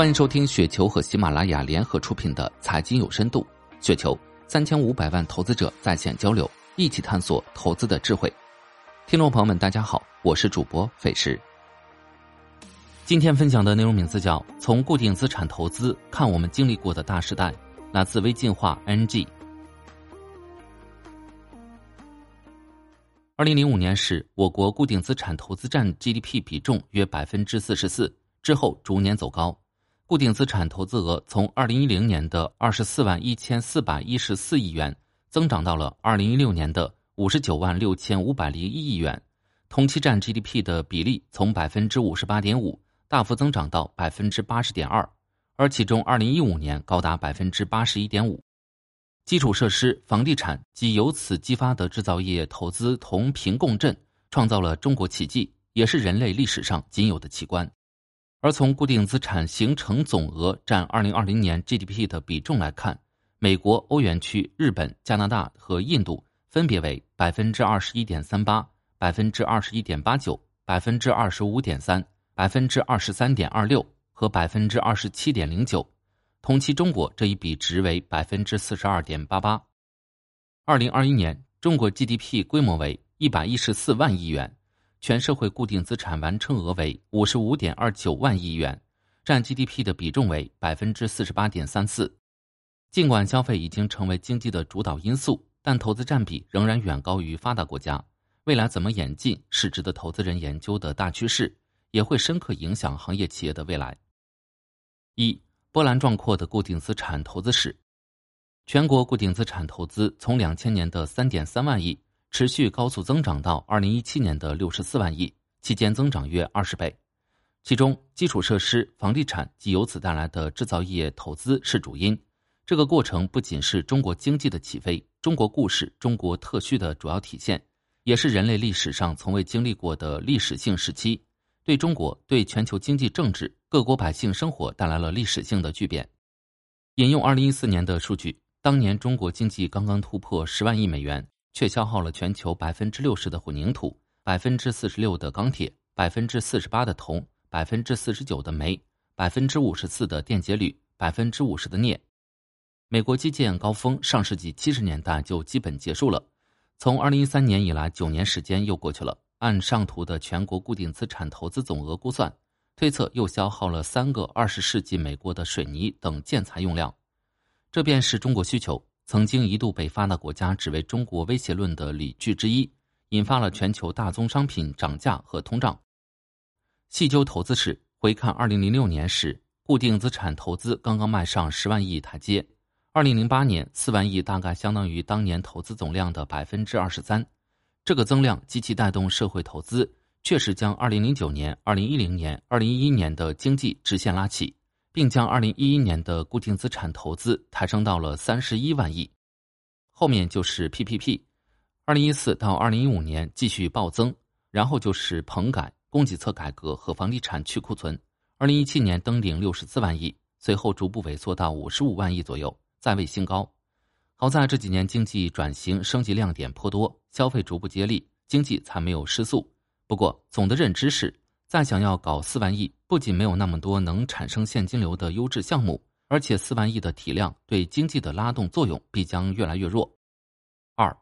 欢迎收听雪球和喜马拉雅联合出品的《财经有深度》，雪球三千五百万投资者在线交流，一起探索投资的智慧。听众朋友们，大家好，我是主播费时。今天分享的内容名字叫《从固定资产投资看我们经历过的大时代》，来自微进化 NG。二零零五年时，我国固定资产投资占 GDP 比重约百分之四十四，之后逐年走高。固定资产投资额从二零一零年的二十四万一千四百一十四亿元，增长到了二零一六年的五十九万六千五百零一亿元，同期占 GDP 的比例从百分之五十八点五大幅增长到百分之八十点二，而其中二零一五年高达百分之八十一点五。基础设施、房地产及由此激发的制造业投资同频共振，创造了中国奇迹，也是人类历史上仅有的奇观。而从固定资产形成总额占二零二零年 GDP 的比重来看，美国、欧元区、日本、加拿大和印度分别为百分之二十一点三八、百分之二十一点八九、百分之二十五点三、百分之二十三点二六和百分之二十七点零九。同期中国这一比值为百分之四十二点八八。二零二一年，中国 GDP 规模为一百一十四万亿元。全社会固定资产完成额为五十五点二九万亿元，占 GDP 的比重为百分之四十八点三四。尽管消费已经成为经济的主导因素，但投资占比仍然远高于发达国家。未来怎么演进是值得投资人研究的大趋势，也会深刻影响行业企业的未来。一波澜壮阔的固定资产投资史，全国固定资产投资从两千年的三点三万亿。持续高速增长到二零一七年的六十四万亿，期间增长约二十倍。其中，基础设施、房地产及由此带来的制造业投资是主因。这个过程不仅是中国经济的起飞、中国故事、中国特需的主要体现，也是人类历史上从未经历过的历史性时期，对中国、对全球经济、政治、各国百姓生活带来了历史性的巨变。引用二零一四年的数据，当年中国经济刚刚突破十万亿美元。却消耗了全球百分之六十的混凝土、百分之四十六的钢铁、百分之四十八的铜、百分之四十九的煤、百分之五十四的电解铝、百分之五十的镍。美国基建高峰上世纪七十年代就基本结束了，从二零一三年以来九年时间又过去了。按上图的全国固定资产投资总额估算，推测又消耗了三个二十世纪美国的水泥等建材用量，这便是中国需求。曾经一度被发达国家指为中国威胁论的理据之一，引发了全球大宗商品涨价和通胀。细究投资史，回看二零零六年时，固定资产投资刚刚迈上十万亿台阶。二零零八年四万亿大概相当于当年投资总量的百分之二十三，这个增量及其带动社会投资，确实将二零零九年、二零一零年、二零一一年的经济直线拉起。并将二零一一年的固定资产投资抬升到了三十一万亿，后面就是 PPP，二零一四到二零一五年继续暴增，然后就是棚改、供给侧改革和房地产去库存，二零一七年登顶六十四万亿，随后逐步萎缩到五十五万亿左右，再为新高。好在这几年经济转型升级亮点颇多，消费逐步接力，经济才没有失速。不过总的认知是。再想要搞四万亿，不仅没有那么多能产生现金流的优质项目，而且四万亿的体量对经济的拉动作用必将越来越弱。二，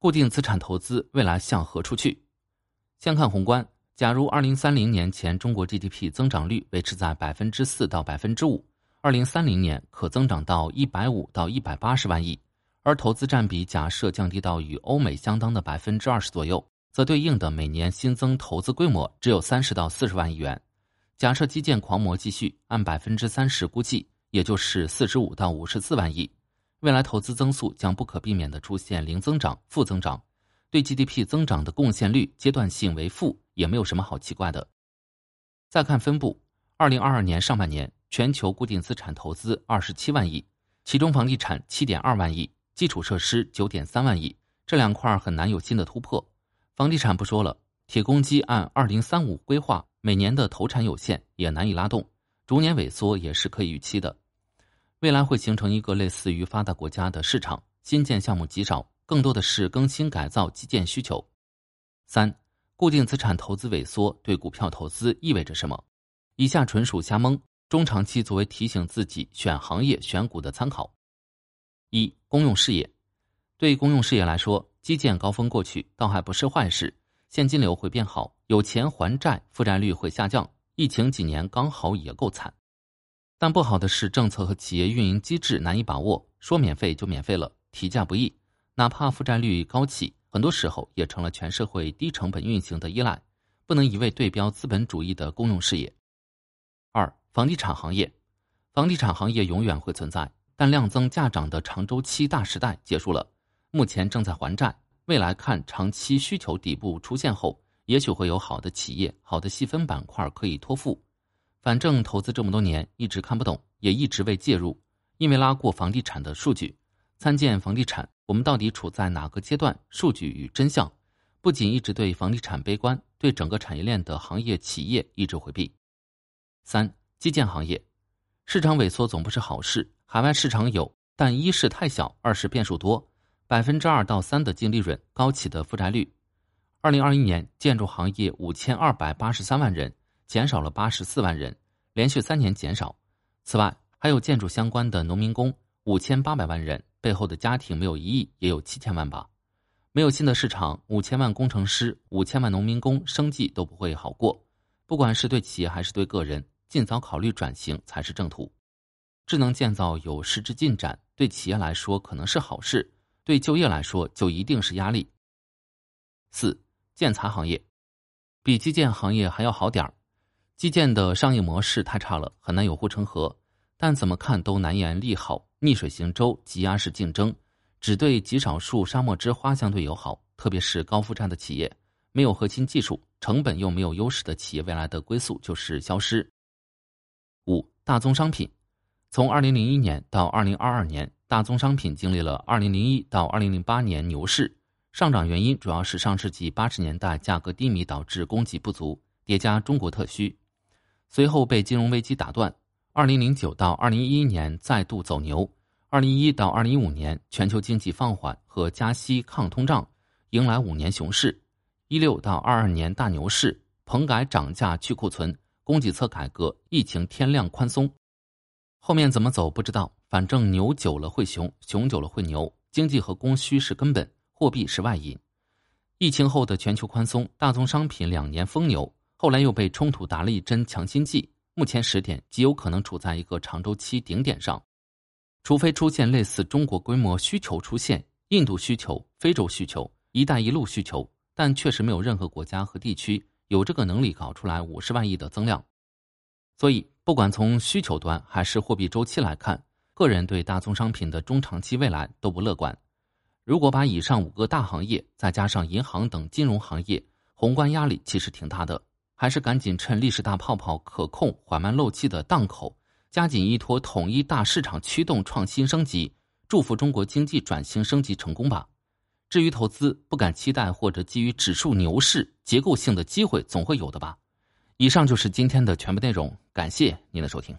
固定资产投资未来向何处去？先看宏观，假如二零三零年前中国 GDP 增长率维持在百分之四到百分之五，二零三零年可增长到一百五到一百八十万亿，而投资占比假设降低到与欧美相当的百分之二十左右。则对应的每年新增投资规模只有三十到四十万亿元。假设基建狂魔继续，按百分之三十估计，也就是四十五到五十四万亿。未来投资增速将不可避免的出现零增长、负增长，对 GDP 增长的贡献率阶段性为负，也没有什么好奇怪的。再看分布，二零二二年上半年，全球固定资产投资二十七万亿，其中房地产七点二万亿，基础设施九点三万亿，这两块很难有新的突破。房地产不说了，铁公鸡按二零三五规划，每年的投产有限，也难以拉动，逐年萎缩也是可以预期的。未来会形成一个类似于发达国家的市场，新建项目极少，更多的是更新改造基建需求。三，固定资产投资萎缩对股票投资意味着什么？以下纯属瞎蒙，中长期作为提醒自己选行业选股的参考。一、公用事业，对公用事业来说，基建高峰过去，倒还不是坏事，现金流会变好，有钱还债，负债率会下降。疫情几年刚好也够惨，但不好的是政策和企业运营机制难以把握，说免费就免费了，提价不易，哪怕负债率高企，很多时候也成了全社会低成本运行的依赖，不能一味对标资本主义的公用事业。二、房地产行业，房地产行业永远会存在，但量增价涨的长周期大时代结束了，目前正在还债，未来看长期需求底部出现后。也许会有好的企业、好的细分板块可以托付。反正投资这么多年，一直看不懂，也一直未介入，因为拉过房地产的数据。参见房地产，我们到底处在哪个阶段？数据与真相。不仅一直对房地产悲观，对整个产业链的行业企业一直回避。三、基建行业，市场萎缩总不是好事。海外市场有，但一是太小，二是变数多。百分之二到三的净利润，高企的负债率。二零二一年，建筑行业五千二百八十三万人，减少了八十四万人，连续三年减少。此外，还有建筑相关的农民工五千八百万人，背后的家庭没有一亿也有七千万吧。没有新的市场，五千万工程师、五千万农民工生计都不会好过。不管是对企业还是对个人，尽早考虑转型才是正途。智能建造有实质进展，对企业来说可能是好事，对就业来说就一定是压力。四。建材行业比基建行业还要好点儿，基建的商业模式太差了，很难有护城河。但怎么看都难言利好，逆水行舟，挤压式竞争，只对极少数沙漠之花相对友好。特别是高负债的企业，没有核心技术，成本又没有优势的企业，未来的归宿就是消失。五大宗商品，从二零零一年到二零二二年，大宗商品经历了二零零一到二零零八年牛市。上涨原因主要是上世纪八十年代价格低迷导致供给不足，叠加中国特需，随后被金融危机打断。二零零九到二零一一年再度走牛，二零一一到二零一五年全球经济放缓和加息抗通胀，迎来五年熊市。一六到二二年大牛市，棚改涨价去库存，供给侧改革，疫情天量宽松。后面怎么走不知道，反正牛久了会熊，熊久了会牛。经济和供需是根本。货币是外因，疫情后的全球宽松，大宗商品两年疯牛，后来又被冲突打了一针强心剂。目前时点极有可能处在一个长周期顶点上，除非出现类似中国规模需求出现，印度需求、非洲需求、一带一路需求，但确实没有任何国家和地区有这个能力搞出来五十万亿的增量。所以，不管从需求端还是货币周期来看，个人对大宗商品的中长期未来都不乐观。如果把以上五个大行业再加上银行等金融行业，宏观压力其实挺大的，还是赶紧趁历史大泡泡可控、缓慢漏气的档口，加紧依托统一大市场驱动创新升级，祝福中国经济转型升级成功吧。至于投资，不敢期待或者基于指数牛市结构性的机会总会有的吧。以上就是今天的全部内容，感谢您的收听。